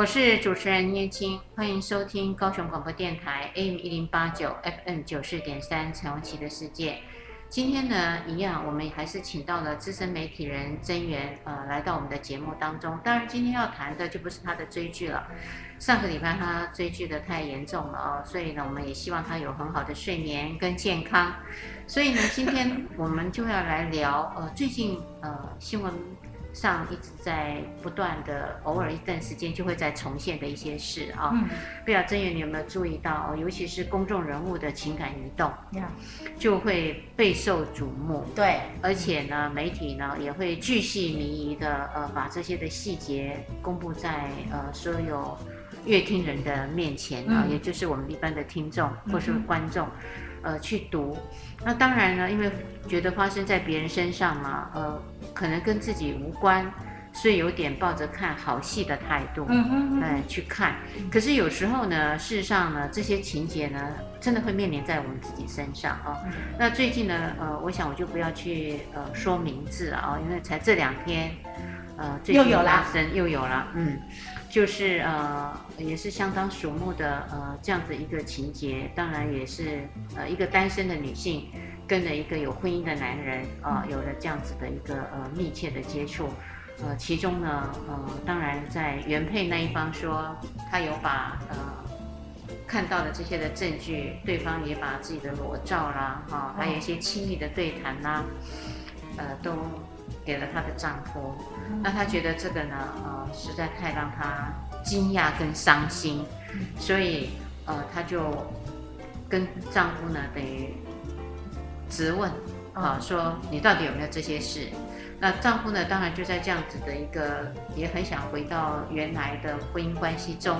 我是主持人叶青，欢迎收听高雄广播电台 AM 一零八九 FM 九四点三彩虹旗的世界。今天呢，一样，我们还是请到了资深媒体人曾源，呃，来到我们的节目当中。当然，今天要谈的就不是他的追剧了。上个礼拜他追剧的太严重了哦，所以呢，我们也希望他有很好的睡眠跟健康。所以呢，今天我们就要来聊，呃，最近呃新闻。上一直在不断的，偶尔一段时间就会再重现的一些事啊。嗯。不知道曾源你有没有注意到，尤其是公众人物的情感移动，就会备受瞩目。对。而且呢，媒体呢也会巨细靡遗的呃把这些的细节公布在呃所有乐听人的面前啊，也就是我们一般的听众或是观众。呃，去读，那当然呢，因为觉得发生在别人身上嘛，呃，可能跟自己无关，所以有点抱着看好戏的态度，嗯嗯嗯，去看。可是有时候呢，事实上呢，这些情节呢，真的会面临在我们自己身上啊。那最近呢，呃，我想我就不要去呃说名字啊，因为才这两天，呃，最近发生又有了，嗯。就是呃，也是相当瞩目的呃，这样子一个情节，当然也是呃一个单身的女性跟着一个有婚姻的男人啊、呃，有了这样子的一个呃密切的接触，呃，其中呢呃，当然在原配那一方说他有把呃看到的这些的证据，对方也把自己的裸照啦，哈、还有一些亲密的对谈啦，呃，都。给了她的丈夫，那她觉得这个呢，呃，实在太让她惊讶跟伤心，所以呃，她就跟丈夫呢，等于质问，啊，说你到底有没有这些事？那丈夫呢，当然就在这样子的一个，也很想回到原来的婚姻关系中，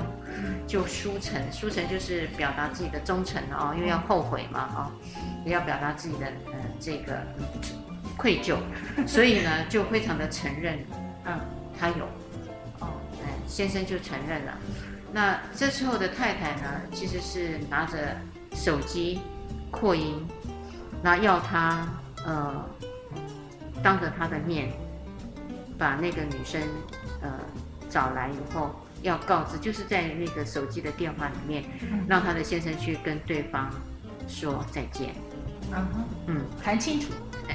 就书诚，书诚就是表达自己的忠诚哦，因为要后悔嘛，哦，也要表达自己的呃这个。愧疚，所以呢，就非常的承认，嗯，他有，哦，哎，先生就承认了。那这时候的太太呢，其实是拿着手机扩音，那要他呃，当着他的面，把那个女生呃找来以后，要告知，就是在那个手机的电话里面，让他的先生去跟对方说再见。嗯哼，嗯，谈清楚。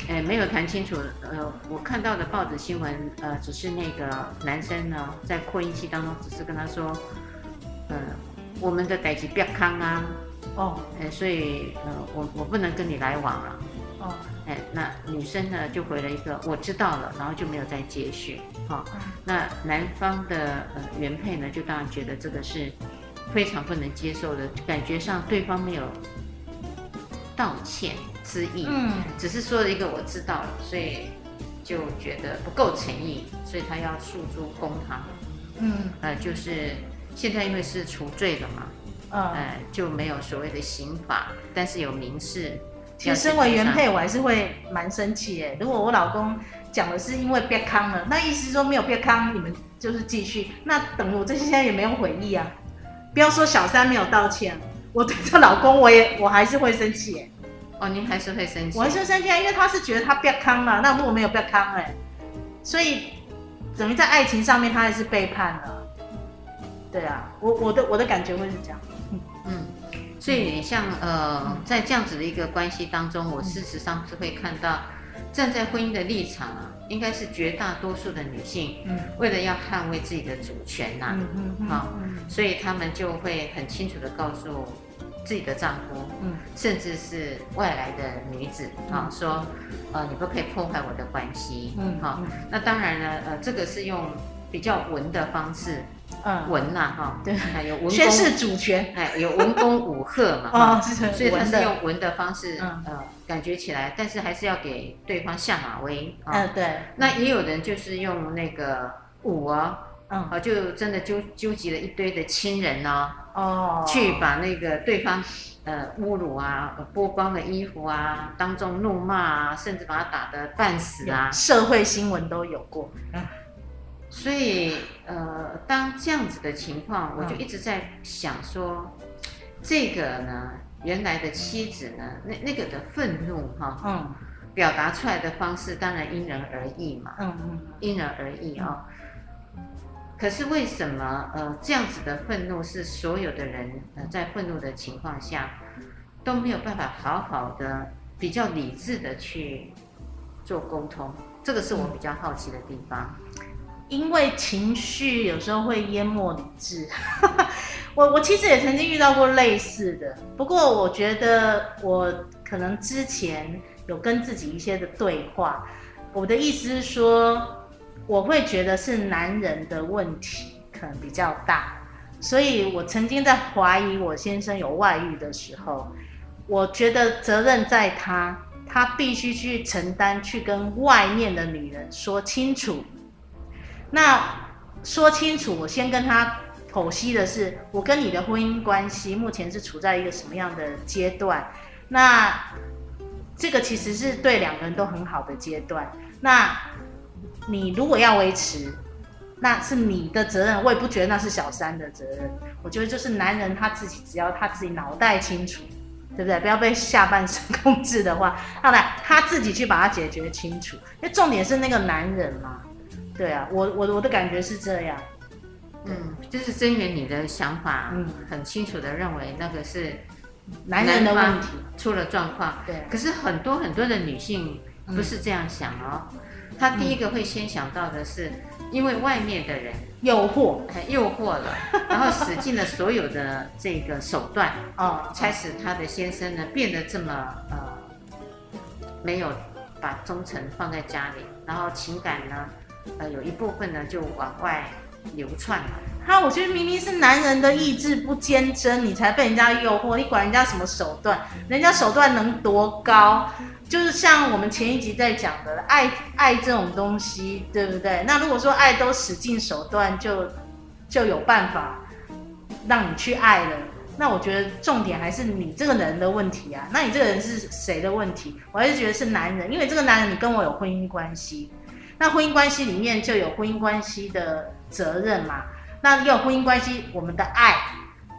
哎，没有谈清楚。呃，我看到的报纸新闻，呃，只是那个男生呢，在扩音器当中，只是跟他说，呃，我们的代志别康啊。哦。哎，所以呃，我我不能跟你来往了。哦。哎，那女生呢就回了一个我知道了，然后就没有再接续。好、哦。那男方的呃原配呢，就当然觉得这个是非常不能接受的，感觉上对方没有道歉。之意，嗯，只是说了一个我知道了，所以就觉得不够诚意，所以他要诉诸公堂，嗯，呃，就是现在因为是除罪了嘛，嗯，呃，就没有所谓的刑法，但是有民事。其实身为原配，我还是会蛮生气哎，如果我老公讲的是因为别康了，那意思说没有别康，你们就是继续，那等于我这些现在也没有悔意啊，不要说小三没有道歉，我对这老公我也我还是会生气哎。哦，您还是会生气？我还是生气啊，因为他是觉得他不要康了，那如果没有不要康哎，所以等于在爱情上面他还是背叛了。对啊，我我的我的感觉会是这样。嗯，所以像呃，在这样子的一个关系当中，我事实上是会看到，站在婚姻的立场啊，应该是绝大多数的女性，嗯，为了要捍卫自己的主权呐，嗯嗯，好，所以他们就会很清楚的告诉。自己的丈夫，嗯，甚至是外来的女子，啊、嗯，说，呃，你不可以破坏我的关系，嗯，好，那当然呢，呃，这个是用比较文的方式，嗯，文呐，哈，对，还有文宣示主权，哎，有文攻武赫嘛，啊、哦，所以他是用文的方式，嗯，呃，感觉起来，但是还是要给对方下马威，嗯，对，那也有人就是用那个武啊。嗯，啊，就真的纠纠集了一堆的亲人哦，哦，去把那个对方呃侮辱啊，剥光了衣服啊，当众怒骂啊，甚至把他打得半死啊，社会新闻都有过。嗯，所以呃，当这样子的情况，我就一直在想说，嗯、这个呢，原来的妻子呢，那那个的愤怒哈，嗯，表达出来的方式当然因人而异嘛，嗯嗯，因人而异啊、哦。可是为什么呃这样子的愤怒是所有的人呃在愤怒的情况下都没有办法好好的比较理智的去做沟通？这个是我比较好奇的地方。因为情绪有时候会淹没理智。我我其实也曾经遇到过类似的，不过我觉得我可能之前有跟自己一些的对话。我的意思是说。我会觉得是男人的问题可能比较大，所以我曾经在怀疑我先生有外遇的时候，我觉得责任在他，他必须去承担，去跟外面的女人说清楚。那说清楚，我先跟他剖析的是，我跟你的婚姻关系目前是处在一个什么样的阶段？那这个其实是对两个人都很好的阶段。那你如果要维持，那是你的责任，我也不觉得那是小三的责任。我觉得就是男人他自己，只要他自己脑袋清楚，对不对？不要被下半身 控制的话，后来他自己去把它解决清楚。因为重点是那个男人嘛，对啊，我我我的感觉是这样。嗯，就是真源你的想法，嗯，很清楚的认为那个是男人的问题出了状况。对，可是很多很多的女性不是这样想哦。嗯他第一个会先想到的是，因为外面的人诱惑，诱惑了，然后使尽了所有的这个手段，哦，才使他的先生呢变得这么呃，没有把忠诚放在家里，然后情感呢，呃，有一部分呢就往外流窜了。哈，我觉得明明是男人的意志不坚贞，你才被人家诱惑，你管人家什么手段？人家手段能多高？就是像我们前一集在讲的，爱爱这种东西，对不对？那如果说爱都使尽手段就，就有办法让你去爱了，那我觉得重点还是你这个人的问题啊。那你这个人是谁的问题？我还是觉得是男人，因为这个男人你跟我有婚姻关系，那婚姻关系里面就有婚姻关系的责任嘛。那有婚姻关系，我们的爱，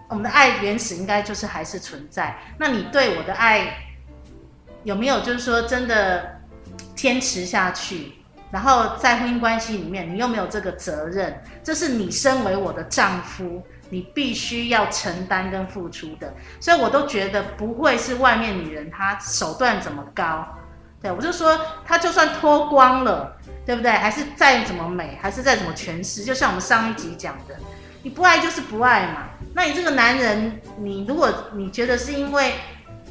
我们的爱原始应该就是还是存在。那你对我的爱？有没有就是说真的坚持下去？然后在婚姻关系里面，你又没有这个责任？这是你身为我的丈夫，你必须要承担跟付出的。所以我都觉得不会是外面女人她手段怎么高，对，我就说她就算脱光了，对不对？还是再怎么美，还是再怎么诠释，就像我们上一集讲的，你不爱就是不爱嘛。那你这个男人，你如果你觉得是因为。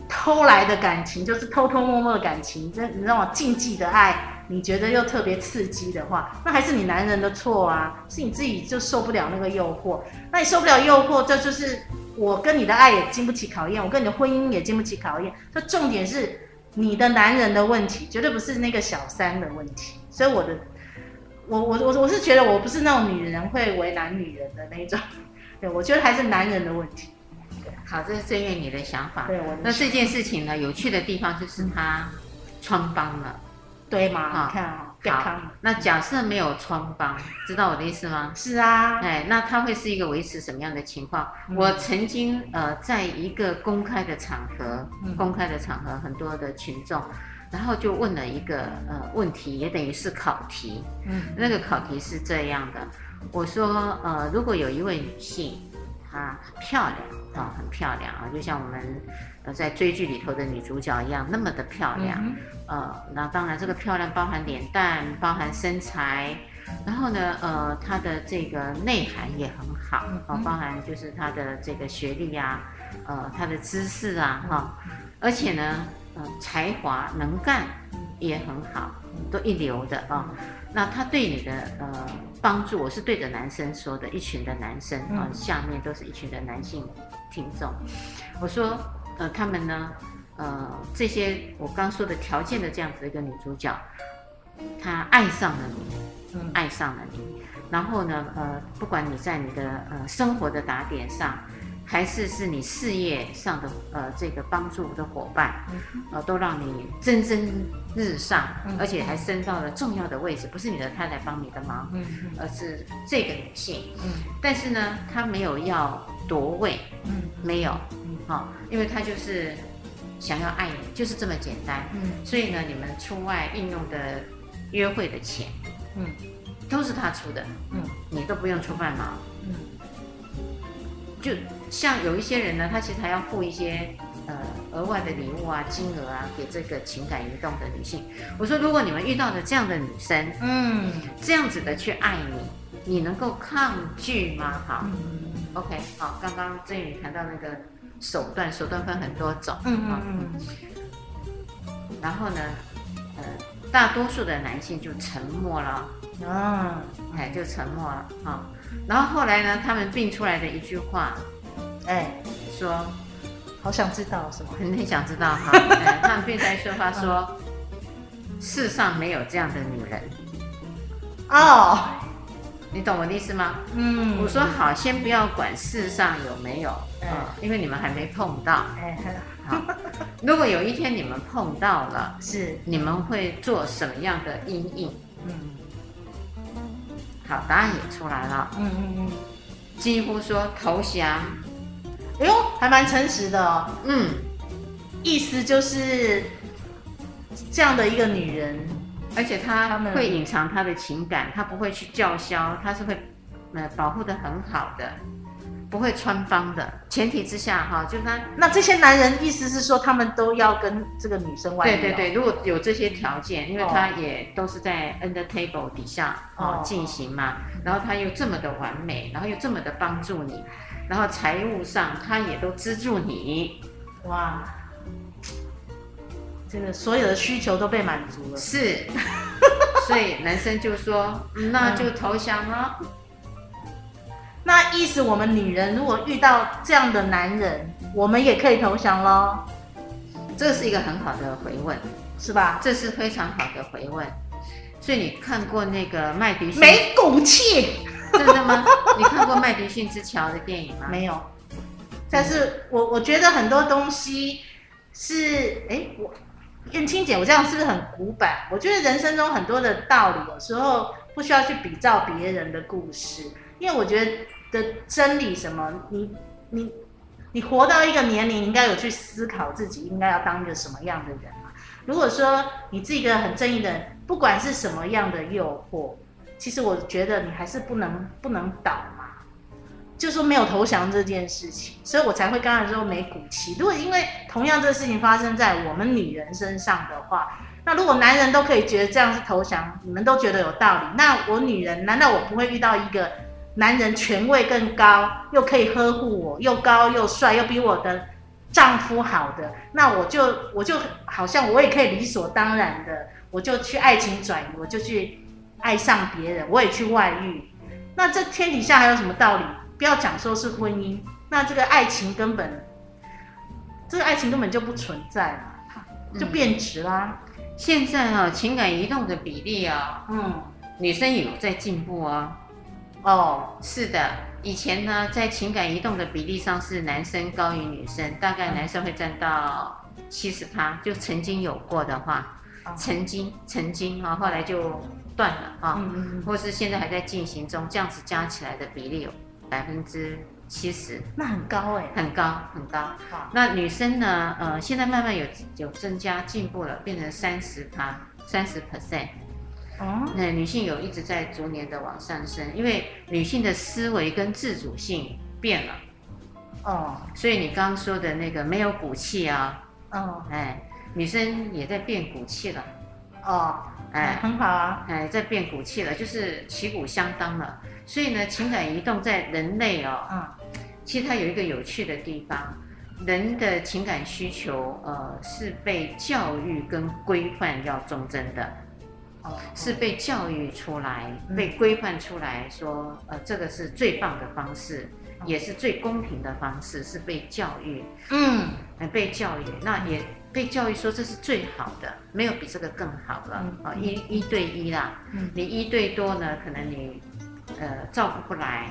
偷来的感情就是偷偷摸摸的感情，这你让我禁忌的爱，你觉得又特别刺激的话，那还是你男人的错啊，是你自己就受不了那个诱惑。那你受不了诱惑，这就是我跟你的爱也经不起考验，我跟你的婚姻也经不起考验。这重点是你的男人的问题，绝对不是那个小三的问题。所以我的，我我我我是觉得我不是那种女人会为难女人的那种，对，我觉得还是男人的问题。好，这是正月你的想法。对，我那这件事情呢，有趣的地方就是他穿帮了，对吗？好，看啊，好。那假设没有穿帮，知道我的意思吗？是啊。哎，那他会是一个维持什么样的情况？嗯、我曾经呃，在一个公开的场合，嗯、公开的场合，很多的群众，然后就问了一个呃问题，也等于是考题。嗯。那个考题是这样的，我说呃，如果有一位女性。啊，漂亮啊，很漂亮啊，就像我们呃在追剧里头的女主角一样，那么的漂亮。嗯、呃，那当然这个漂亮包含脸蛋，包含身材，然后呢，呃，她的这个内涵也很好，啊，包含就是她的这个学历啊，呃，她的知识啊，哈，而且呢，呃，才华能干也很好，都一流的啊。那他对你的呃帮助，我是对着男生说的，一群的男生啊、呃，下面都是一群的男性听众。我说，呃，他们呢，呃，这些我刚说的条件的这样子一个女主角，她爱上了你，嗯爱上了你。然后呢，呃，不管你在你的呃生活的打点上，还是是你事业上的呃这个帮助的伙伴，呃，都让你蒸蒸日上，而且还升到了重要的位置，不是你的太太帮你的忙，嗯。而是这个女性。嗯。但是呢，她没有要夺位，嗯。没有，嗯。好、因为她就是想要爱你，就是这么简单。嗯。所以呢，你们出外应用的约会的钱嗯。都是她出的，嗯。你都不用出半毛。嗯。就像有一些人呢，他其实还要付一些呃额外的礼物啊、金额啊，给这个情感移动的女性。我说，如果你们遇到了这样的女生，嗯。这样子的去爱你，你能够抗拒吗？好嗯，OK，好，刚刚郑宇谈到那个手段，手段分很多种，嗯嗯嗯。然后呢，呃，大多数的男性就沉默了，嗯啊。哎，就沉默了，好，然后后来呢，他们并出来的一句话哎，说。好想知道是吗？很想知道哈，嗯 他们并在说话说，世上没有这样的女人，哦，你懂我的意思吗？嗯，我说好，先不要管世上有没有，嗯嗯，因为你们还没碰到。哎好，如果有一天你们碰到了，是你们会做什么样的阴影？嗯好，答案也出来了，嗯嗯嗯，几乎说投降，哎呦，还蛮诚实的哦。嗯，意思就是这样的一个女人，而且他他们会隐藏她的情感，她不会去叫嚣，她是会呃保护的很好的，不会穿帮的。前提之下哈，就是她那这些男人意思是说，他们都要跟这个女生外遇、哦？对对对，如果有这些条件，因为哦他也都是在 under table 底下哦哦进行嘛，然后他又这么的完美，然后又这么的帮助你，然后财务上他也都资助你，哇，这个所有的需求都被满足了。是，所以男生就说，嗯那就投降了。那意思我们女人如果遇到这样的男人，我们也可以投降喽，这是一个很好的回问，是吧？这是非常好的回问。所以你看过那个麦迪逊？没骨气，真的吗？你看过麦迪逊之桥的电影吗？没有。但是我我觉得很多东西是，哎，我燕青姐，我这样是不是很古板？我觉得人生中很多的道理，有时候不需要去比照别人的故事，因为我觉得的真理什么，你你你活到一个年龄，你应该有去思考自己应该要当一个什么样的人嘛。如果说你是一个很正义的人，不管是什么样的诱惑，其实我觉得你还是不能不能倒嘛。就说没有投降这件事情，所以我才会刚才说没骨气。如果因为同样这个事情发生在我们女人身上的话，那如果男人都可以觉得这样是投降，你们都觉得有道理，那我女人难道我不会遇到一个男人权位更高，又可以呵护我，又高又帅，又比我的丈夫好的，那我就我就好像我也可以理所当然的，我就去爱情转移，我就去爱上别人，我也去外遇。那这天底下还有什么道理？不要讲说是婚姻，那这个爱情根本，这个爱情根本就不存在了，就变质啦。嗯、现在啊、哦，情感移动的比例啊、哦，嗯，女生也有在进步啊。哦，是的，以前呢，在情感移动的比例上是男生高于女生，大概男生会占到七十趴，就曾经有过的话，哦、曾经曾经啊、哦，后来就断了啊，或是现在还在进行中，这样子加起来的比例有。百分之七十，那很高哎、欸，很高很高。那女生呢？呃，现在慢慢有有增加进步了，变成三十趴，三十 percent。哦，那女性有一直在逐年的往上升，因为女性的思维跟自主性变了。哦，所以你刚刚说的那个没有骨气啊，哦，哎，女生也在变骨气了。哦，哎，很好啊，哎，在变骨气了，就是旗鼓相当了。所以呢，情感移动在人类哦，嗯，其实它有一个有趣的地方，人的情感需求，呃，是被教育跟规范要忠贞的，哦，是被教育出来，嗯、被规范出来说，呃，这个是最棒的方式，也是最公平的方式，是被教育，嗯，被教育，那也被教育说这是最好的，没有比这个更好了啊，一一对一啦，你一对多呢，可能你呃照顾不来，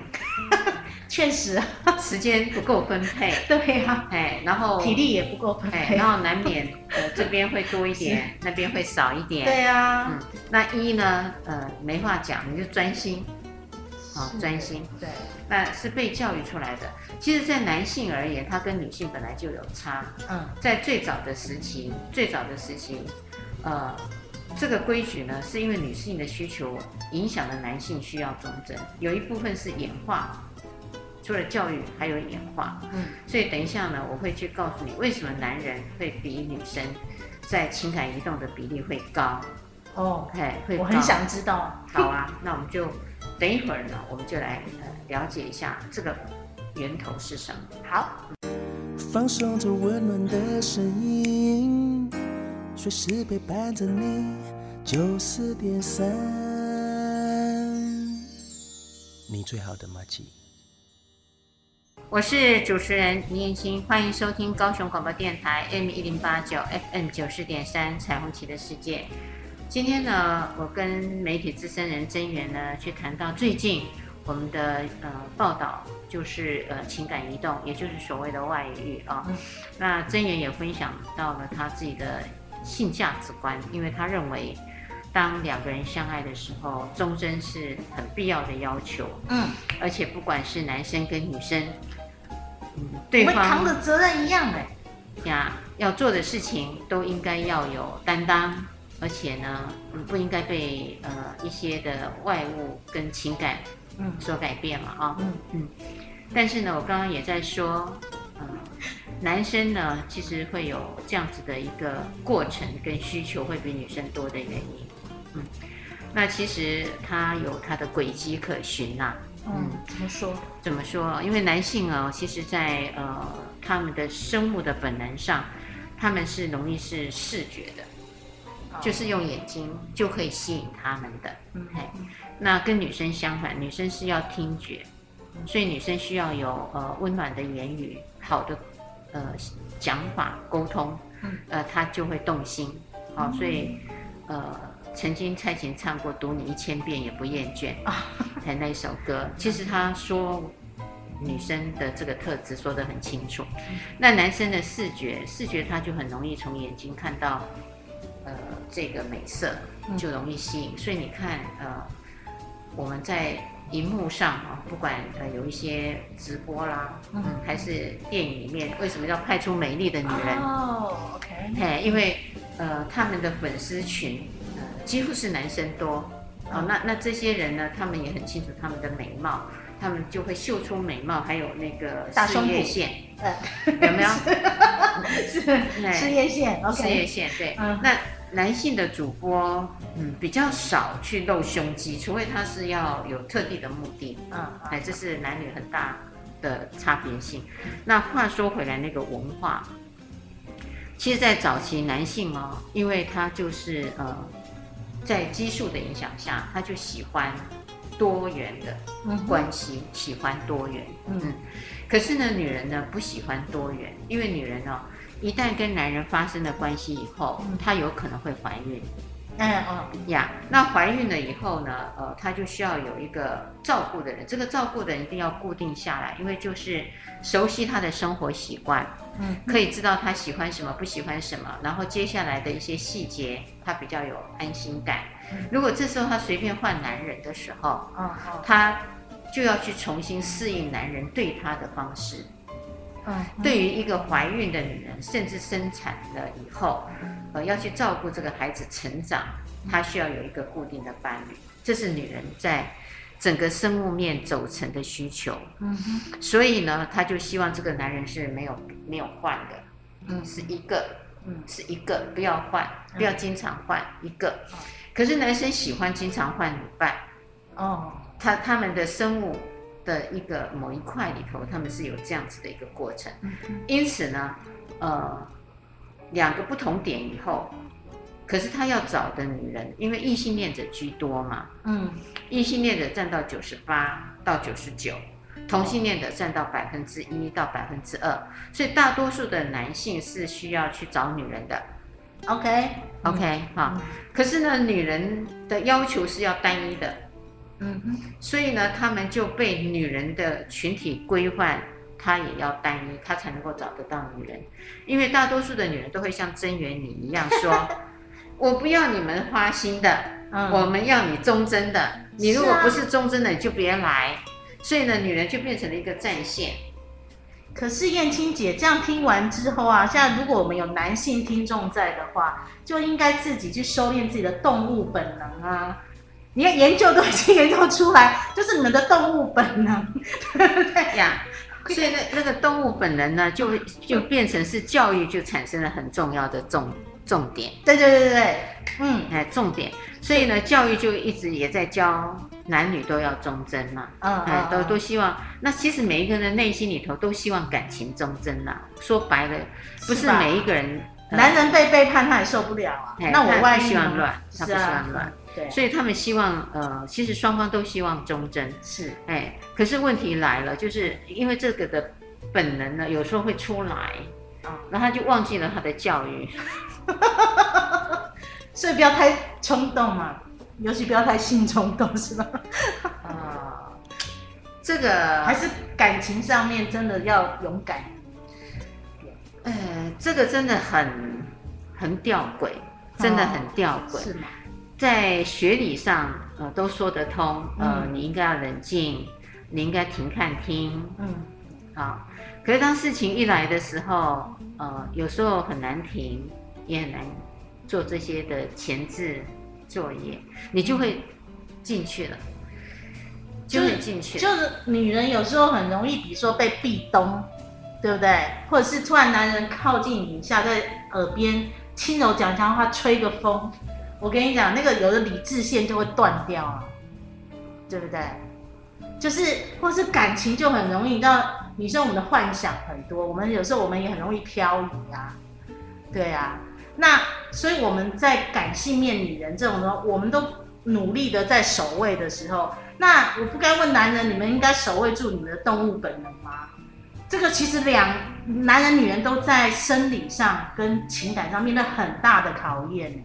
确实时间不够分配，对呀，哎，然后体力也不够分配，然后难免呃这边会多一点，那边会少一点，对呀，嗯，那一呢，呃没话讲，你就专心，啊专心，对。那是被教育出来的。其实，在男性而言，他跟女性本来就有差。嗯，在最早的时期，最早的时期，呃，这个规矩呢，是因为女性的需求影响了男性需要忠贞，有一部分是演化，除了教育，还有演化。嗯，所以等一下呢，我会去告诉你，为什么男人会比女生在情感移动的比例会高。哦，嘿，会，我很想知道。好啊，那我们就等一会儿呢，我们就来呃。了解一下这个源头是什么？好，放松着温暖的声音，随时陪伴着你。九四点三，你最好的马吉。我是主持人林燕青，欢迎收听高雄广播电台 M 一零八九 FM 九四点三彩虹旗的世界。今天呢，我跟媒体资深人曾源呢去谈到最近。我们的呃报道就是呃情感移动，也就是所谓的外遇啊。嗯、那曾源也分享到了他自己的性价值观，因为他认为，当两个人相爱的时候，忠贞是很必要的要求。嗯，而且不管是男生跟女生，嗯，对方扛的责任一样的呀，要做的事情都应该要有担当，而且呢，嗯，不应该被呃一些的外物跟情感。嗯，所改变嘛啊，嗯嗯，但是呢，我刚刚也在说，嗯，男生呢，其实会有这样子的一个过程跟需求，会比女生多的原因，嗯，那其实他有他的轨迹可循呐、啊，嗯，怎么说？怎么说？因为男性啊，其实在呃他们的生物的本能上，他们是容易是视觉的。就是用眼睛就可以吸引他们的，嗯，那跟女生相反，女生是要听觉，所以女生需要有呃温暖的言语，好的呃讲法沟通，呃，她就会动心，好，所以呃，曾经蔡琴唱过《读你一千遍也不厌倦》啊，还那一首歌，其实她说女生的这个特质说得很清楚，那男生的视觉，视觉他就很容易从眼睛看到。呃，这个美色就容易吸引，嗯、所以你看，呃，我们在荧幕上啊，不管呃有一些直播啦，嗯，还是电影里面，为什么要派出美丽的女人？哦，OK，嘿，因为呃，他们的粉丝群呃几乎是男生多，嗯、哦，那那这些人呢，他们也很清楚他们的美貌，他们就会秀出美貌，还有那个事业线，嗯，有没有？是事业线事业线，对，嗯，那。男性的主播，嗯，比较少去露胸肌，除非他是要有特定的目的，嗯，哎，这是男女很大的差别性。那话说回来，那个文化，其实，在早期男性哦，因为他就是呃，在激素的影响下，他就喜欢多元的关系，喜欢多元，嗯，可是呢，女人呢不喜欢多元，因为女人呢。一旦跟男人发生了关系以后，她有可能会怀孕。嗯哦呀，那怀孕了以后呢？呃，她就需要有一个照顾的人。这个照顾的人一定要固定下来，因为就是熟悉她的生活习惯，嗯，可以知道她喜欢什么，不喜欢什么，然后接下来的一些细节，她比较有安心感。如果这时候她随便换男人的时候，嗯，她就要去重新适应男人对她的方式。嗯，对于一个怀孕的女人，甚至生产了以后，呃，要去照顾这个孩子成长，她需要有一个固定的伴侣，这是女人在整个生物面组成的需求。嗯哼，所以呢，她就希望这个男人是没有没有换的，嗯，是一个，嗯，是一个，不要换，不要经常换一个。可是男生喜欢经常换女伴，哦，他他们的生物。的一个某一块里头，他们是有这样子的一个过程，因此呢，呃，两个不同点以后，可是他要找的女人，因为异性恋者居多嘛，嗯，异性恋者占到九十八到九十九，同性恋者占到百分之一到百分之二，所以大多数的男性是需要去找女人的。OK OK 哈，可是呢，女人的要求是要单一的，嗯哼，所以呢，他们就被女人的群体规范，他也要单一，他才能够找得到女人。因为大多数的女人都会像真源你一样说：“我不要你们花心的，嗯、我们要你忠贞的。你如果不是忠贞的，你就别来。”所以呢，女人就变成了一个战线。可是燕青姐这样听完之后啊，现在如果我们有男性听众在的话，就应该自己去收敛自己的动物本能啊！你看研究都已经研究出来，就是你们的动物本能，对不对呀？所以那那个动物本能呢，就就变成是教育就产生了很重要的重重点。对对对对，嗯，哎，重点。所以呢，教育就一直也在教。男女都要忠贞嘛，嗯，哎，都都希望。那其实每一个人内心里头都希望感情忠贞呐。说白了，不是每一个人，男人被背叛他也受不了啊。那我外遇，他不希望乱，他不希望乱，对。所以他们希望，呃，其实双方都希望忠贞。是，哎，可是问题来了，就是因为这个的本能呢，有时候会出来，啊，然后他就忘记了他的教育，所以不要太冲动嘛。尤其不要太性冲动，是吧？啊、呃，这个还是感情上面真的要勇敢。呃，这个真的很很吊诡，真的很吊诡。是吗？在学理上，呃，都说得通。呃，嗯、你应该要冷静，你应该停看听。嗯。好，可是当事情一来的时候，呃，有时候很难停，也很难做这些的前置。作业，你就会进去了，就会进去。就是女人有时候很容易，比如说被壁咚，对不对？或者是突然男人靠近你一下，在耳边轻柔讲讲话，吹个风，我跟你讲，那个有的理智线就会断掉了，对不对？就是，或是感情就很容易，让女生我们的幻想很多，我们有时候我们也很容易漂移啊，对啊。那所以我们在感性面女人这种的，我们都努力的在守卫的时候，那我不该问男人，你们应该守卫住你们的动物本能吗？这个其实两男人女人都在生理上跟情感上面临很大的考验。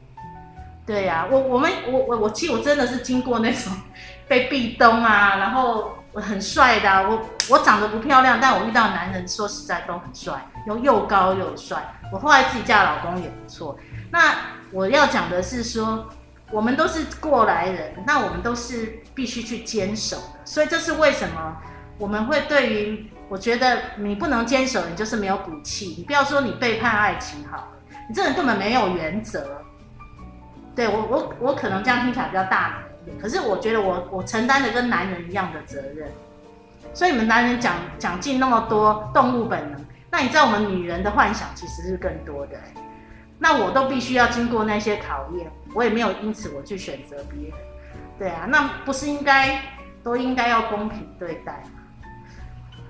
对呀、啊，我我们我我我其实我真的是经过那种 被壁咚啊，然后我很帅的、啊，我我长得不漂亮，但我遇到男人说实在都很帅，又又高又帅。我后来自己嫁老公也不错。那我要讲的是说，我们都是过来人，那我们都是必须去坚守的。所以这是为什么我们会对于我觉得你不能坚守，你就是没有骨气。你不要说你背叛爱情好了，你这人根本没有原则。对我我我可能这样听起来比较大男人，可是我觉得我我承担的跟男人一样的责任。所以你们男人讲讲尽那么多动物本能。那你知道我们女人的幻想其实是更多的，那我都必须要经过那些考验，我也没有因此我去选择别人，对啊，那不是应该都应该要公平对待吗？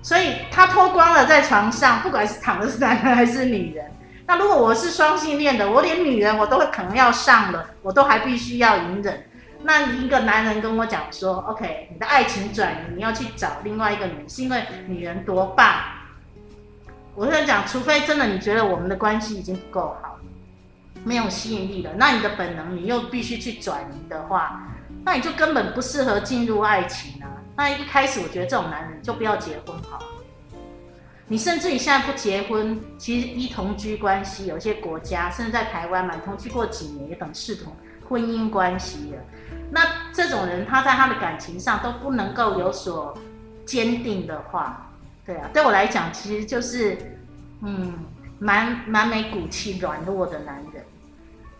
所以他脱光了在床上，不管是躺的是男人还是女人，那如果我是双性恋的，我连女人我都会可能要上了，我都还必须要隐忍。那一个男人跟我讲说，OK，你的爱情转移，你要去找另外一个女人，是因为女人多棒。我在讲，除非真的你觉得我们的关系已经不够好，没有吸引力了，那你的本能你又必须去转移的话，那你就根本不适合进入爱情啊。那一开始我觉得这种男人就不要结婚好了。你甚至你现在不结婚，其实一同居关系，有些国家甚至在台湾嘛，同居过几年也等视同婚姻关系了。那这种人他在他的感情上都不能够有所坚定的话。对啊，对我来讲，其实就是，嗯，蛮蛮没骨气、软弱的男人，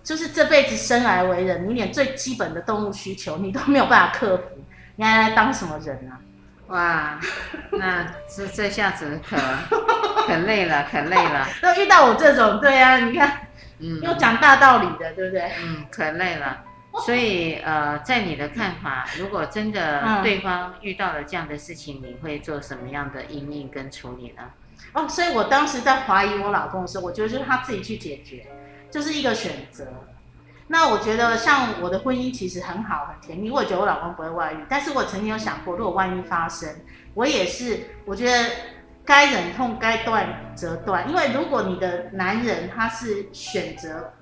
就是这辈子生来为人，你连最基本的动物需求你都没有办法克服，你还来当什么人啊？哇，那这这下子可可累了，可累了。那遇到我这种，对啊，你看，嗯，又讲大道理的，对不对？嗯，可累了。所以，呃，在你的看法，如果真的对方遇到了这样的事情，嗯、你会做什么样的应应跟处理呢？哦，所以我当时在怀疑我老公的时候，我觉得就是他自己去解决，就是一个选择。那我觉得像我的婚姻其实很好很甜蜜，我觉得我老公不会外遇，但是我曾经有想过，如果万一发生，我也是，我觉得该忍痛该断则断，因为如果你的男人他是选择，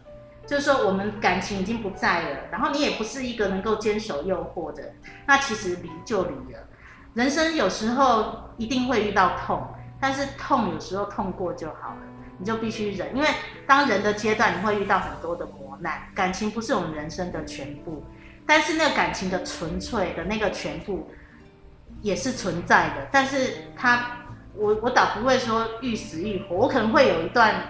就是说我们感情已经不在了，然后你也不是一个能够坚守诱惑的，那其实离就离了。人生有时候一定会遇到痛，但是痛有时候痛过就好了，你就必须忍，因为当人的阶段你会遇到很多的磨难，感情不是我们人生的全部，但是那个感情的纯粹的那个全部也是存在的，但是他我我倒不会说欲死欲活，我可能会有一段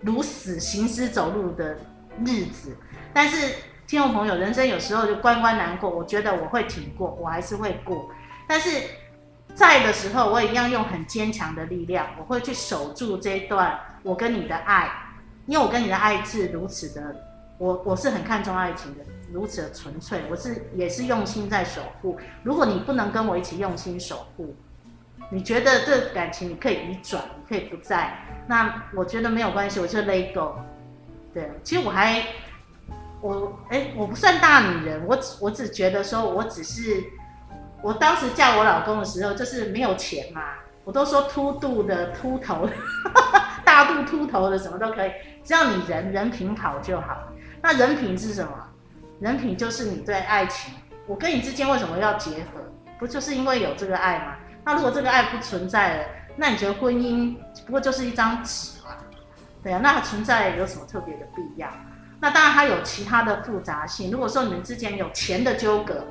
如死行尸走肉的日子，但是听众朋友，人生有时候就关关难过，我觉得我会挺过，我还是会过。但是在的时候，我也一样用很坚强的力量，我会去守住这一段我跟你的爱，因为我跟你的爱是如此的，我我是很看重爱情的，如此的纯粹，我是也是用心在守护。如果你不能跟我一起用心守护，你觉得这感情你可以移转，你可以不在，那我觉得没有关系，我就 let go。对，其实我还我哎，我不算大女人，我只我只觉得说我只是。我当时嫁我老公的时候，就是没有钱嘛，我都说秃肚的、秃头的、大肚秃头的，什么都可以，只要你人人品好就好。那人品是什么？人品就是你对爱情，我跟你之间为什么要结合？不就是因为有这个爱吗？那如果这个爱不存在了，那你觉得婚姻不过就是一张纸嘛？对啊，那它存在有什么特别的必要？那当然它有其他的复杂性。如果说你们之间有钱的纠葛，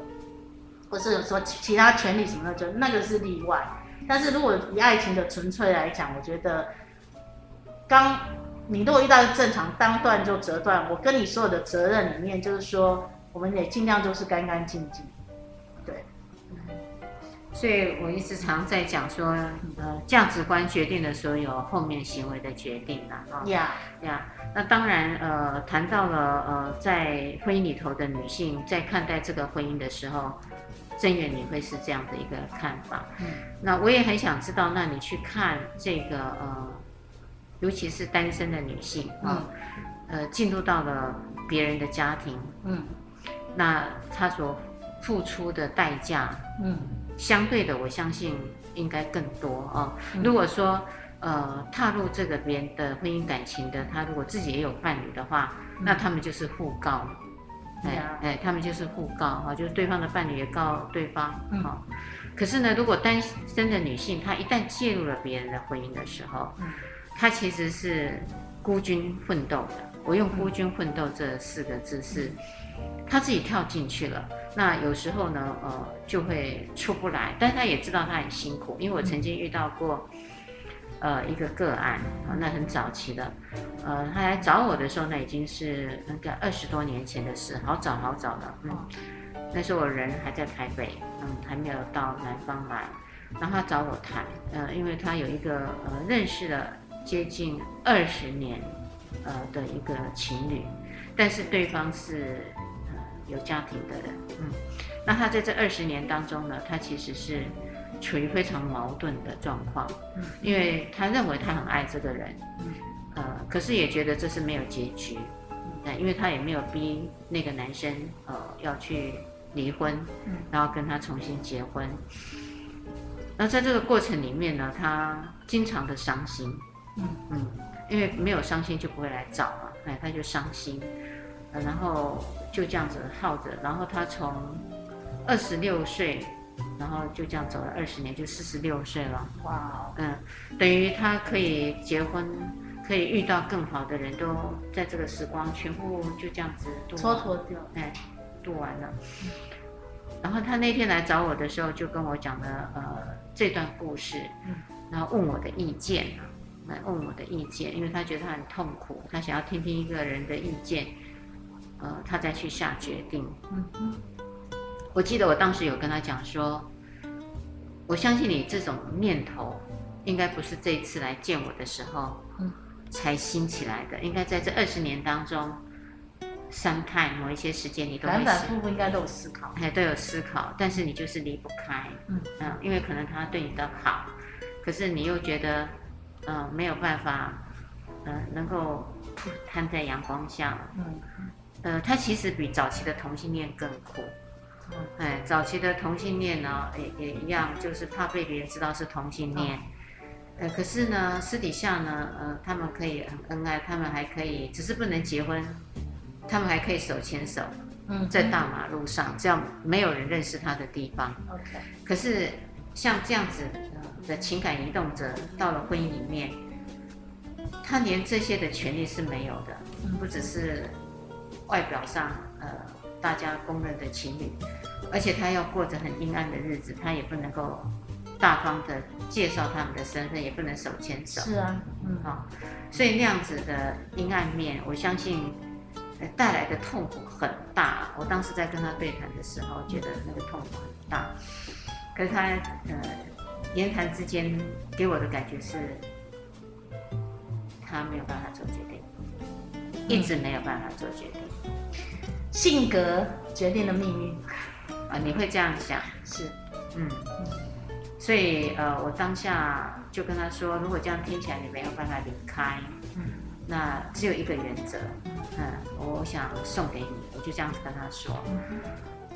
或是说其他权利什么的，就那个是例外。但是如果以爱情的纯粹来讲，我觉得，刚你如果遇到正常，当断就折断。我跟你所有的责任里面，就是说，我们也尽量就是干干净净。对，所以我一直常在讲说，呃，价值观决定了所有后面行为的决定了啊。呀呀，那当然，呃，谈到了呃，在婚姻里头的女性在看待这个婚姻的时候。真远，你会是这样的一个看法。嗯，那我也很想知道，那你去看这个呃，尤其是单身的女性啊，嗯、呃，进入到了别人的家庭，嗯，那她所付出的代价，嗯，相对的，我相信应该更多啊。嗯、如果说呃，踏入这个别人的婚姻感情的，她如果自己也有伴侣的话，嗯、那他们就是互告。哎哎，他们就是互告哈，就是对方的伴侣也告对方哈。嗯、可是呢，如果单身的女性，她一旦介入了别人的婚姻的时候，嗯、她其实是孤军奋斗的。我用“孤军奋斗”这四个字是，他自己跳进去了。那有时候呢，呃，就会出不来。但是她也知道他很辛苦，因为我曾经遇到过。呃，一个个案啊，那很早期的，呃，他来找我的时候，那已经是应该二十多年前的事，好早好早了。嗯，那时候我人还在台北，嗯，还没有到南方来。然后他找我谈，呃，因为他有一个呃认识了接近二十年，呃的一个情侣，但是对方是呃有家庭的人，嗯，那他在这二十年当中呢，他其实是。处于非常矛盾的状况，因为他认为他很爱这个人，呃，可是也觉得这是没有结局，因为他也没有逼那个男生呃要去离婚，然后跟他重新结婚。那在这个过程里面呢，他经常的伤心，嗯，因为没有伤心就不会来找嘛，哎，他就伤心，然后就这样子耗着，然后他从二十六岁。然后就这样走了二十年，就四十六岁了。哇，嗯，等于他可以结婚，可以遇到更好的人，都在这个时光全部就这样子度蹉跎掉，哎，度完了。然后他那天来找我的时候，就跟我讲了呃这段故事，然后问我的意见，来问我的意见，因为他觉得他很痛苦，他想要听听一个人的意见，呃，他再去下决定。嗯哼。我记得我当时有跟他讲说，我相信你这种念头，应该不是这一次来见我的时候，嗯，才兴起来的，应该在这二十年当中，sometime 某一些时间你都反反复复应该都有思考，哎，都有思考，但是你就是离不开，嗯嗯，因为可能他对你的好，可是你又觉得，嗯、呃，没有办法，嗯、呃，能够摊在阳光下，嗯。呃，它其实比早期的同性恋更苦。嗯，哎，早期的同性恋呢，也也一样，就是怕被别人知道是同性恋。嗯呃，可是呢，私底下呢，呃，他们可以很恩爱，他们还可以，只是不能结婚，他们还可以手牵手，嗯，在大马路上，只要没有人认识他的地方。OK。可是像这样子的情感移动者到了婚姻里面，他连这些的权利是没有的，不只是外表上呃大家公认的情侣，而且他要过着很阴暗的日子，他也不能够。大方的介绍他们的身份，也不能手牵手。是啊，嗯，好、哦，所以那样子的阴暗面，我相信带来的痛苦很大。我当时在跟他对谈的时候，觉得那个痛苦很大。可是他呃，言谈之间给我的感觉是，他没有办法做决定，一直没有办法做决定。性格决定了命运啊，你会这样想？是，嗯。所以，呃，我当下就跟他说，如果这样听起来你没有办法离开，嗯，那只有一个原则，嗯，我想送给你，我就这样子跟他说，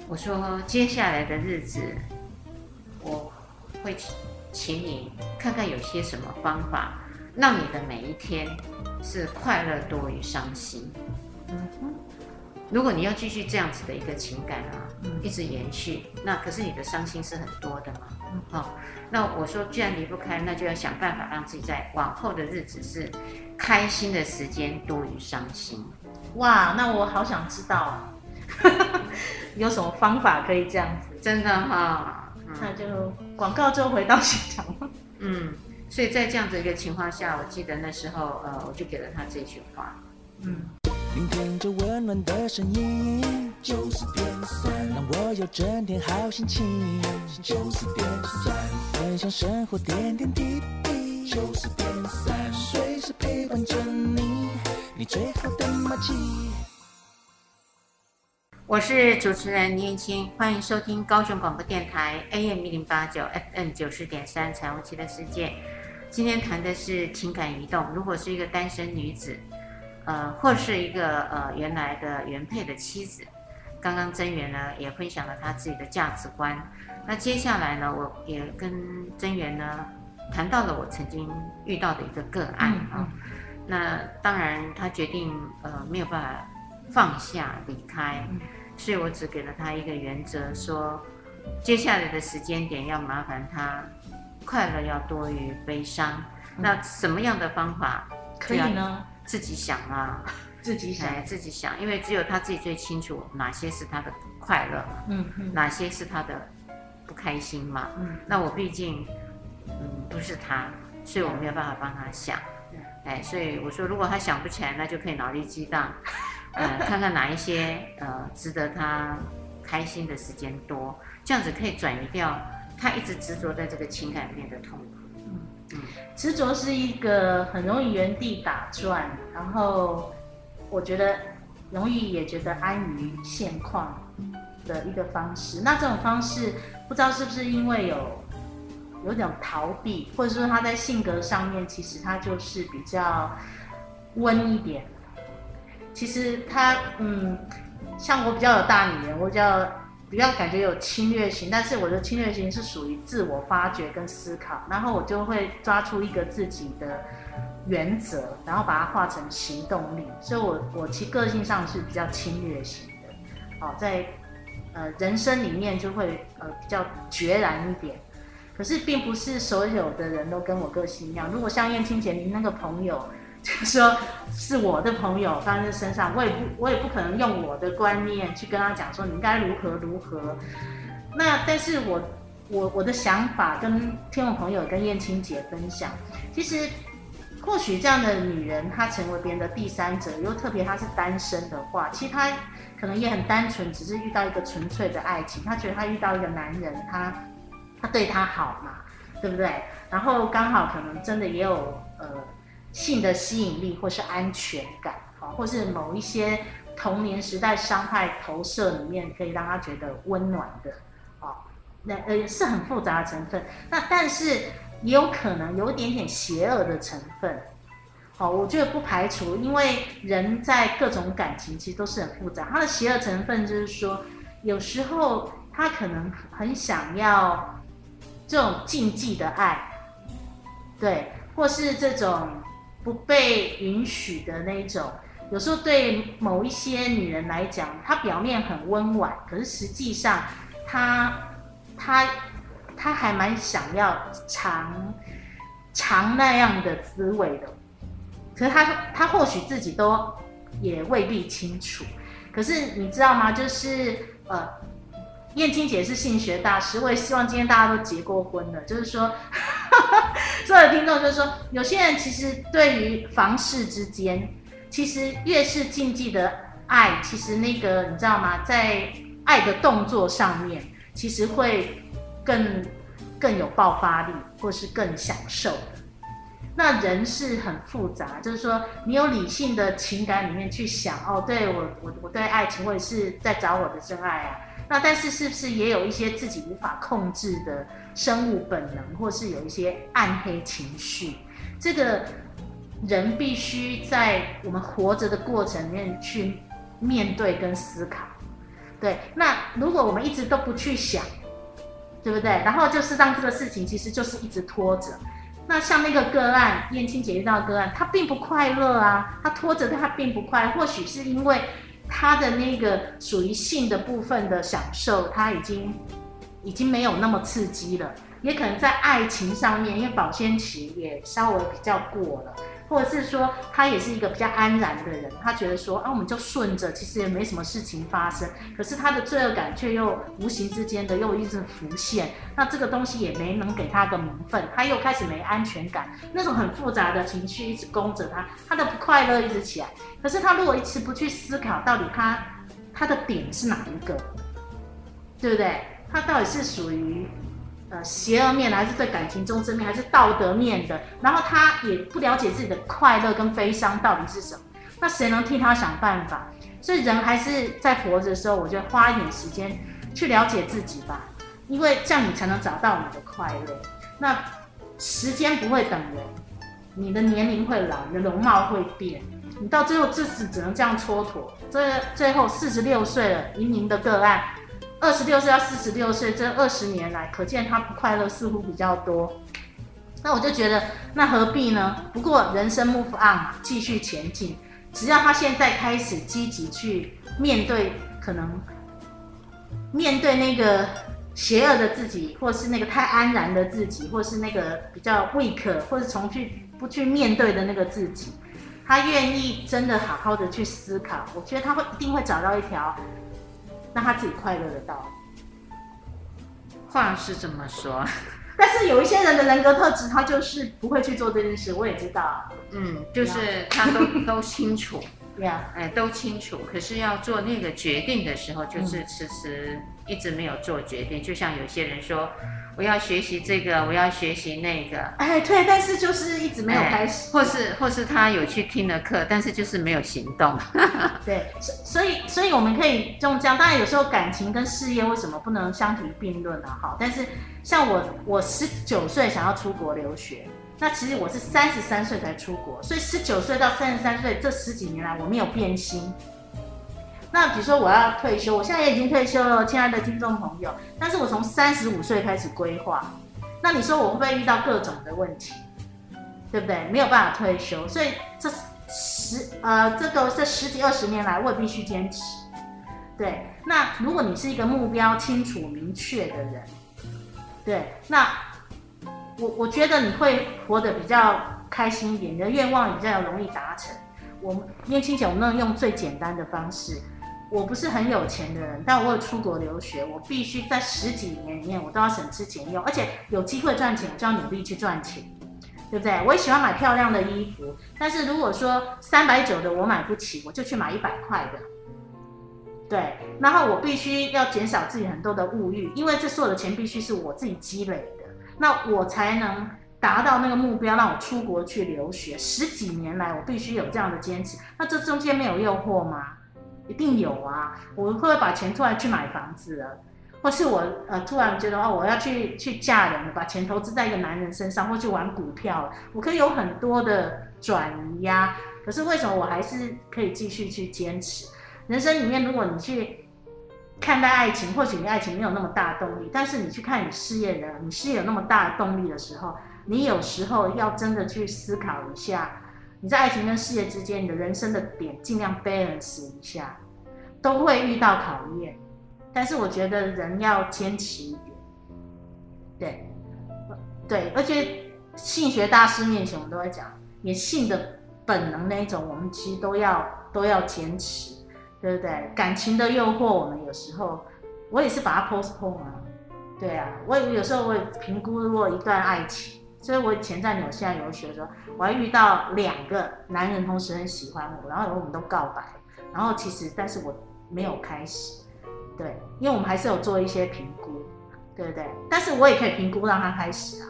我说接下来的日子，我会请你看看有些什么方法，让你的每一天是快乐多于伤心。嗯哼，如果你要继续这样子的一个情感啊，一直延续，那可是你的伤心是很多的嘛。那我说，既然离不开，那就要想办法让自己在往后的日子是开心的时间多于伤心。哇，那我好想知道，有什么方法可以这样子？真的哈、那就广告就回到现场。嗯，所以在这样子一个情况下，我记得那时候，呃，我就给了他这句话，嗯。聆听着温暖的声音，九四点三，让我有整天好心情。九四点三，分享生活点点滴滴。九四点三，随时陪伴着你，你最好的默契。我是主持人倪燕青，欢迎收听高雄广播电台 AM 一零八九 FM 九四点三彩虹旗的世界。今天谈的是情感移动，如果是一个单身女子。呃，或是一个呃原来的原配的妻子，刚刚真源呢也分享了他自己的价值观。那接下来呢，我也跟真源呢谈到了我曾经遇到的一个个案啊。那当然，他决定呃没有办法放下离开，嗯、所以我只给了他一个原则，说接下来的时间点要麻烦他快乐要多于悲伤。嗯、那什么样的方法可以呢？自己想啊，自己想，自己想，因为只有他自己最清楚哪些是他的快乐，嗯，嗯。哪些是他的不开心嘛，嗯，那我毕竟，嗯，不是他，所以我没有办法帮他想，嗯、哎，所以我说，如果他想不起来，那就可以脑力激荡，呃，看看哪一些呃值得他开心的时间多，这样子可以转移掉他一直执着在这个情感里面的痛苦。执着是一个很容易原地打转，然后我觉得容易也觉得安于现况的一个方式。那这种方式不知道是不是因为有有点逃避，或者说他在性格上面其实他就是比较温一点。其实他嗯，像我比较有大女人，我比较。比较感觉有侵略性，但是我的侵略性是属于自我发掘跟思考，然后我就会抓出一个自己的原则，然后把它化成行动力。所以我，我我其个性上是比较侵略型的，哦，在呃人生里面就会呃比较决然一点。可是，并不是所有的人都跟我个性一样。如果像燕青姐您那个朋友。就 是说，是我的朋友发生在身上，我也不，我也不可能用我的观念去跟他讲说你应该如何如何。那但是我，我我的想法跟听众朋友跟燕青姐分享，其实或许这样的女人，她成为别人的第三者，又特别她是单身的话，其实她可能也很单纯，只是遇到一个纯粹的爱情，她觉得她遇到一个男人，他他对她好嘛，对不对？然后刚好可能真的也有呃。性的吸引力，或是安全感，好，或是某一些童年时代伤害投射里面，可以让他觉得温暖的，哦，那呃是很复杂的成分。那但是也有可能有一点点邪恶的成分，好，我觉得不排除，因为人在各种感情其实都是很复杂，他的邪恶成分就是说，有时候他可能很想要这种禁忌的爱，对，或是这种不被允许的那种。有时候对某一些女人来讲，她表面很温婉，可是实际上她她她还蛮想要尝尝那样的滋味的。可是她她或许自己都也未必清楚。可是你知道吗？就是呃，燕青姐是性学大师，我也希望今天大家都结过婚了。就是说，所有的听众就是说，有些人其实对于房事之间。其实越是禁忌的爱，其实那个你知道吗？在爱的动作上面，其实会更更有爆发力，或是更享受的。那人是很复杂，就是说你有理性的情感里面去想，哦，对我我我对爱情，我也是在找我的真爱啊。那但是是不是也有一些自己无法控制的生物本能，或是有一些暗黑情绪？这个。人必须在我们活着的过程里面去面对跟思考，对。那如果我们一直都不去想，对不对？然后就是让这个事情其实就是一直拖着。那像那个个案，燕青姐遇到个案，他并不快乐啊，他拖着他并不快乐。或许是因为他的那个属于性的部分的享受，他已经已经没有那么刺激了。也可能在爱情上面，因为保鲜期也稍微比较过了。或者是说，他也是一个比较安然的人，他觉得说啊，我们就顺着，其实也没什么事情发生。可是他的罪恶感却又无形之间的又一直浮现，那这个东西也没能给他个名分，他又开始没安全感，那种很复杂的情绪一直攻着他，他的不快乐一直起来。可是他如果一直不去思考，到底他他的点是哪一个，对不对？他到底是属于？呃，邪恶面还是对感情忠贞面，还是道德面的？然后他也不了解自己的快乐跟悲伤到底是什么，那谁能替他想办法？所以人还是在活着的时候，我觉得花一点时间去了解自己吧，因为这样你才能找到你的快乐。那时间不会等人，你的年龄会老，你的容貌会变，你到最后就是只能这样蹉跎。这最后四十六岁了，移民的个案。二十六岁到四十六岁，这二十年来，可见他不快乐似乎比较多。那我就觉得，那何必呢？不过人生 move on，继续前进。只要他现在开始积极去面对，可能面对那个邪恶的自己，或是那个太安然的自己，或是那个比较 weak，或是从去不去面对的那个自己，他愿意真的好好的去思考，我觉得他会一定会找到一条。让他自己快乐的道理，话是这么说，但是有一些人的人格特质，他就是不会去做这件事。我也知道，嗯，就是他都 都清楚，对啊，哎，都清楚。可是要做那个决定的时候，就是迟迟一直没有做决定。就像有些人说。我要学习这个，我要学习那个。哎，对，但是就是一直没有开始，或是或是他有去听了课，但是就是没有行动。对，所所以所以我们可以用这样，当然有时候感情跟事业为什么不能相提并论呢？好，但是像我，我十九岁想要出国留学，那其实我是三十三岁才出国，所以十九岁到三十三岁这十几年来我没有变心。那比如说我要退休，我现在也已经退休了，亲爱的听众朋友。但是我从三十五岁开始规划，那你说我会不会遇到各种的问题，对不对？没有办法退休，所以这十呃这个这十几二十年来，我必须坚持。对，那如果你是一个目标清楚明确的人，对，那我我觉得你会活得比较开心一点，你的愿望比较容易达成。我们年轻姐，我们用最简单的方式。我不是很有钱的人，但我有出国留学，我必须在十几年里面，我都要省吃俭用，而且有机会赚钱，我就要努力去赚钱，对不对？我也喜欢买漂亮的衣服，但是如果说三百九的我买不起，我就去买一百块的，对。然后我必须要减少自己很多的物欲，因为这所有的钱必须是我自己积累的，那我才能达到那个目标，让我出国去留学。十几年来，我必须有这样的坚持，那这中间没有诱惑吗？一定有啊！我会不会把钱突然去买房子了？或是我呃突然觉得哦，我要去去嫁人了，把钱投资在一个男人身上，或去玩股票了，我可以有很多的转移呀、啊。可是为什么我还是可以继续去坚持？人生里面，如果你去看待爱情，或许你爱情没有那么大动力，但是你去看你事业的，你事业有那么大的动力的时候，你有时候要真的去思考一下，你在爱情跟事业之间，你的人生的点尽量 balance 一下，都会遇到考验。但是我觉得人要坚持一点，对，对，而且性学大师面前我们都会讲，你性的本能那一种，我们其实都要都要坚持，对不对？感情的诱惑，我们有时候我也是把它 postpone 啊，对啊，我有时候我评估过一段爱情，所以我以前在纽西兰留学的时候，我还遇到两个男人同时很喜欢我，然后我们都告白，然后其实但是我没有开始。对，因为我们还是有做一些评估，对不对？但是我也可以评估让他开始啊。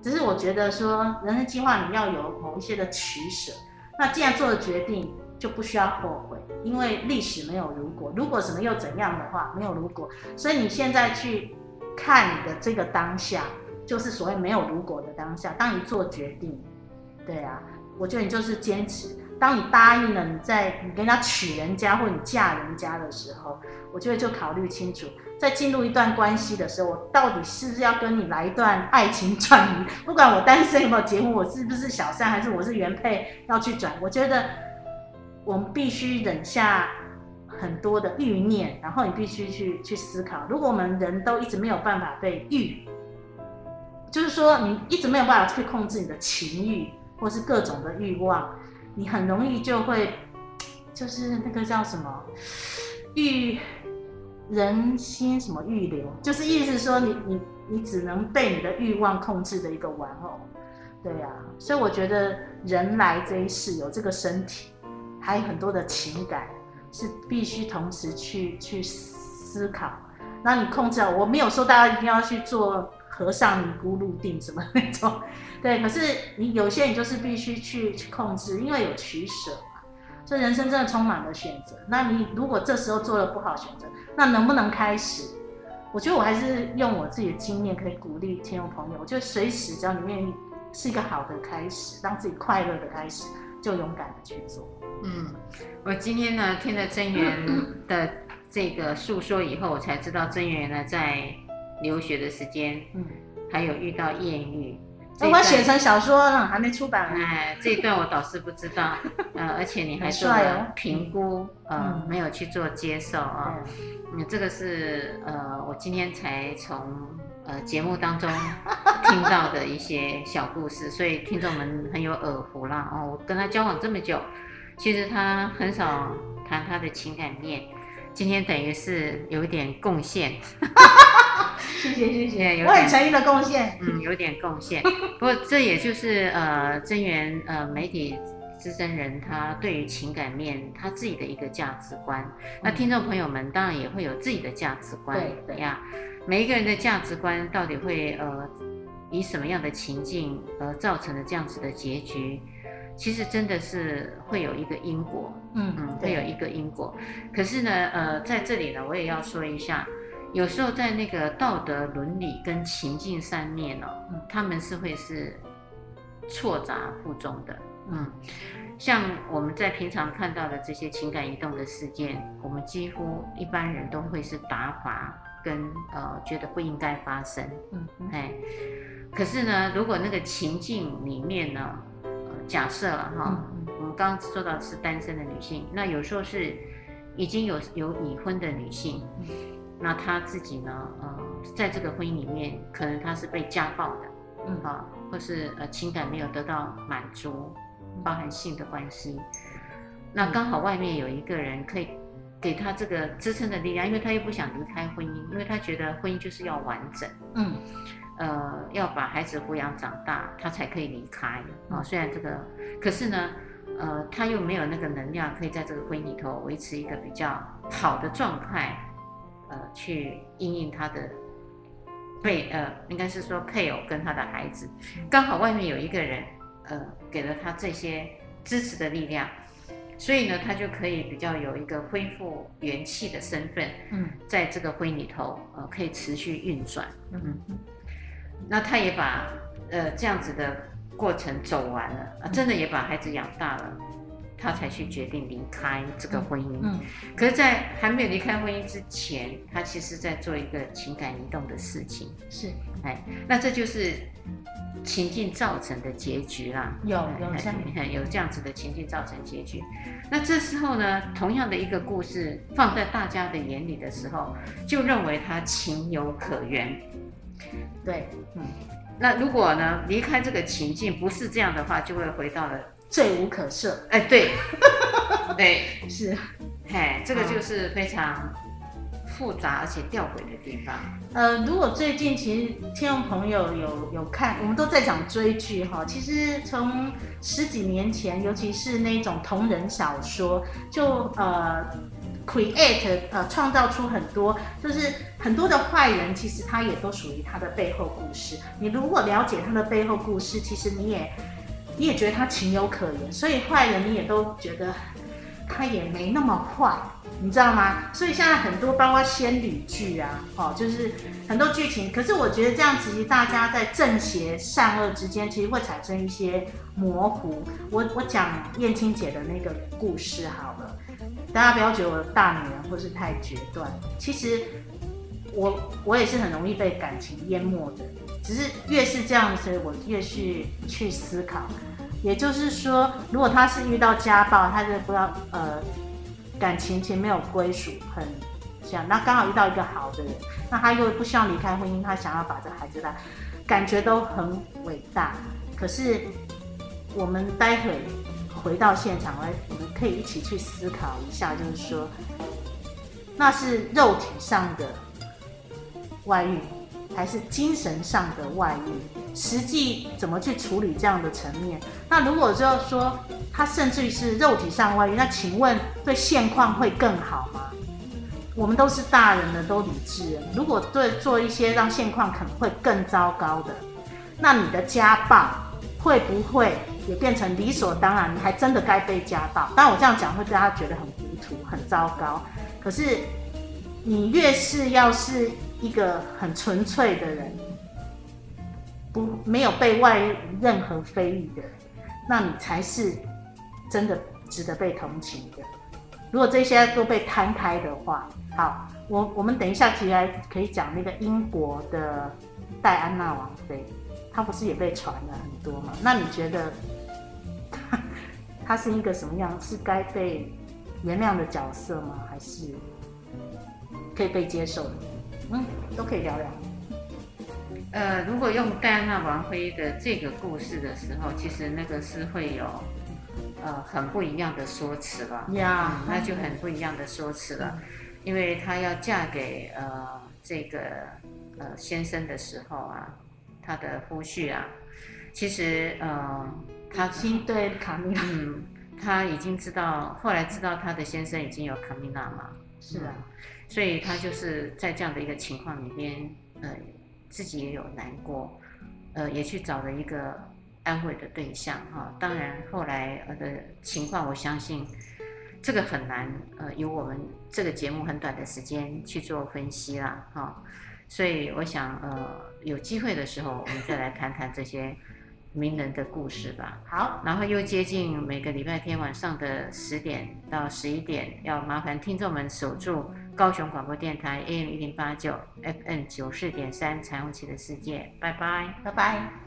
只是我觉得说，人生计划你要有某一些的取舍。那既然做了决定，就不需要后悔，因为历史没有如果，如果什么又怎样的话，没有如果。所以你现在去看你的这个当下，就是所谓没有如果的当下。当你做决定，对啊，我觉得你就是坚持。当你答应了，你在你跟他娶人家或你嫁人家的时候，我觉得就考虑清楚，在进入一段关系的时候，我到底是不是要跟你来一段爱情转移？不管我单身有没有结婚，我是不是小三还是我是原配要去转？我觉得我们必须忍下很多的欲念，然后你必须去去思考。如果我们人都一直没有办法被欲，就是说你一直没有办法去控制你的情欲或是各种的欲望。你很容易就会，就是那个叫什么，欲人心什么欲流，就是意思说你你你只能被你的欲望控制的一个玩偶，对呀、啊，所以我觉得人来这一世有这个身体，还有很多的情感是必须同时去去思考。那你控制啊，我没有说大家一定要去做和尚尼姑入定什么那种。对，可是你有些你就是必须去去控制，因为有取舍嘛。所以人生真的充满了选择。那你如果这时候做了不好选择，那能不能开始？我觉得我还是用我自己的经验可以鼓励听众朋友。我觉得随时只要你愿意，是一个好的开始，让自己快乐的开始，就勇敢的去做。嗯，我今天呢听了真源的这个诉说以后，我才知道真源呢在留学的时间，嗯，还有遇到艳遇。我写成小说了，还没出版。哎，这一段我倒是不知道。呃，而且你还做了评估，呃，没有去做接受啊。嗯，这个是呃，我今天才从呃节目当中听到的一些小故事，所以听众们很有耳福啦。哦，我跟他交往这么久，其实他很少谈他的情感面，今天等于是有一点贡献。谢 谢谢谢，我很诚意的贡献，嗯，有点贡献。不过这也就是呃，真源呃媒体资深人他对于情感面他自己的一个价值观。嗯、那听众朋友们当然也会有自己的价值观，对呀。每一个人的价值观到底会呃以什么样的情境而造成的这样子的结局，其实真的是会有一个因果，嗯嗯，会有一个因果。可是呢，呃，在这里呢，我也要说一下。有时候在那个道德伦理跟情境上面呢、哦，他们是会是错杂不中的。嗯，像我们在平常看到的这些情感移动的事件，我们几乎一般人都会是打发跟呃觉得不应该发生。嗯，哎，可是呢，如果那个情境里面呢，呃、假设了哈、哦，我们刚刚说到是单身的女性，那有时候是已经有有已婚的女性。那他自己呢？呃，在这个婚姻里面，可能他是被家暴的，嗯啊，或是呃情感没有得到满足，包含性的关系。那刚好外面有一个人可以给他这个支撑的力量，因为他又不想离开婚姻，因为他觉得婚姻就是要完整，嗯，呃，要把孩子抚养长大，他才可以离开啊。虽然这个，可是呢，呃，他又没有那个能量，可以在这个婚姻里头维持一个比较好的状态。呃，去应应他的配呃，应该是说配偶跟他的孩子，刚好外面有一个人，呃，给了他这些支持的力量，所以呢，他就可以比较有一个恢复元气的身份，嗯，在这个婚里头，呃，可以持续运转，嗯，那他也把呃这样子的过程走完了，啊，真的也把孩子养大了，他才去决定离开这个婚姻，嗯，可是，在还没有离开婚姻之前，他其实在做一个情感移动的事情，是，哎，那这就是。情境造成的结局啦，有有这样，有这样子的情境造成结局。那这时候呢，同样的一个故事放在大家的眼里的时候，就认为他情有可原。对，嗯。那如果呢，离开这个情境不是这样的话，就会回到了罪无可赦。哎，对，对，是，嘿，这个就是非常。复杂而且吊诡的地方。呃，如果最近其实听众朋友有有看，我们都在讲追剧哈。其实从十几年前，尤其是那种同人小说，就呃 create 呃创造出很多，就是很多的坏人，其实他也都属于他的背后故事。你如果了解他的背后故事，其实你也你也觉得他情有可原，所以坏人你也都觉得他也没那么坏。你知道吗？所以现在很多包括仙女剧啊，哦，就是很多剧情。可是我觉得这样子，其实大家在正邪善恶之间，其实会产生一些模糊。我我讲燕青姐的那个故事好了，大家不要觉得我大女人或是太决断。其实我我也是很容易被感情淹没的，只是越是这样子，我越是去思考。也就是说，如果他是遇到家暴，他就不知道呃。感情前没有归属，很想。那刚好遇到一个好的人，那他又不希望离开婚姻，他想要把这孩子带，感觉都很伟大。可是我们待会回到现场来，我们可以一起去思考一下，就是说，那是肉体上的外遇，还是精神上的外遇？实际怎么去处理这样的层面？那如果就是说他甚至于是肉体上外遇，那请问对现况会更好吗？我们都是大人了，都理智了。如果对做一些让现况可能会更糟糕的，那你的家暴会不会也变成理所当然？你还真的该被家暴？但我这样讲会大家觉得很糊涂、很糟糕。可是你越是要是一个很纯粹的人。不，没有被外任何非议的，那你才是真的值得被同情的。如果这些都被摊开的话，好，我我们等一下其实可以讲那个英国的戴安娜王妃，她不是也被传了很多吗？那你觉得 她是一个什么样？是该被原谅的角色吗？还是可以被接受的？嗯，都可以聊聊。呃，如果用戴安娜王妃的这个故事的时候，其实那个是会有，呃，很不一样的说辞了。呀、嗯，那就很不一样的说辞了，因为她要嫁给呃这个呃先生的时候啊，她的夫婿啊，其实呃，他已经对卡米娜，嗯，他已经知道，后来知道他的先生已经有卡米娜嘛。是啊，所以他就是在这样的一个情况里边，呃。自己也有难过，呃，也去找了一个安慰的对象哈。当然后来呃的情况，我相信这个很难，呃，由我们这个节目很短的时间去做分析啦哈。所以我想呃，有机会的时候，我们再来谈谈这些名人的故事吧。好，然后又接近每个礼拜天晚上的十点到十一点，要麻烦听众们守住。高雄广播电台 AM 一零八九，FN 九四点三，彩虹旗的世界，拜拜，拜拜。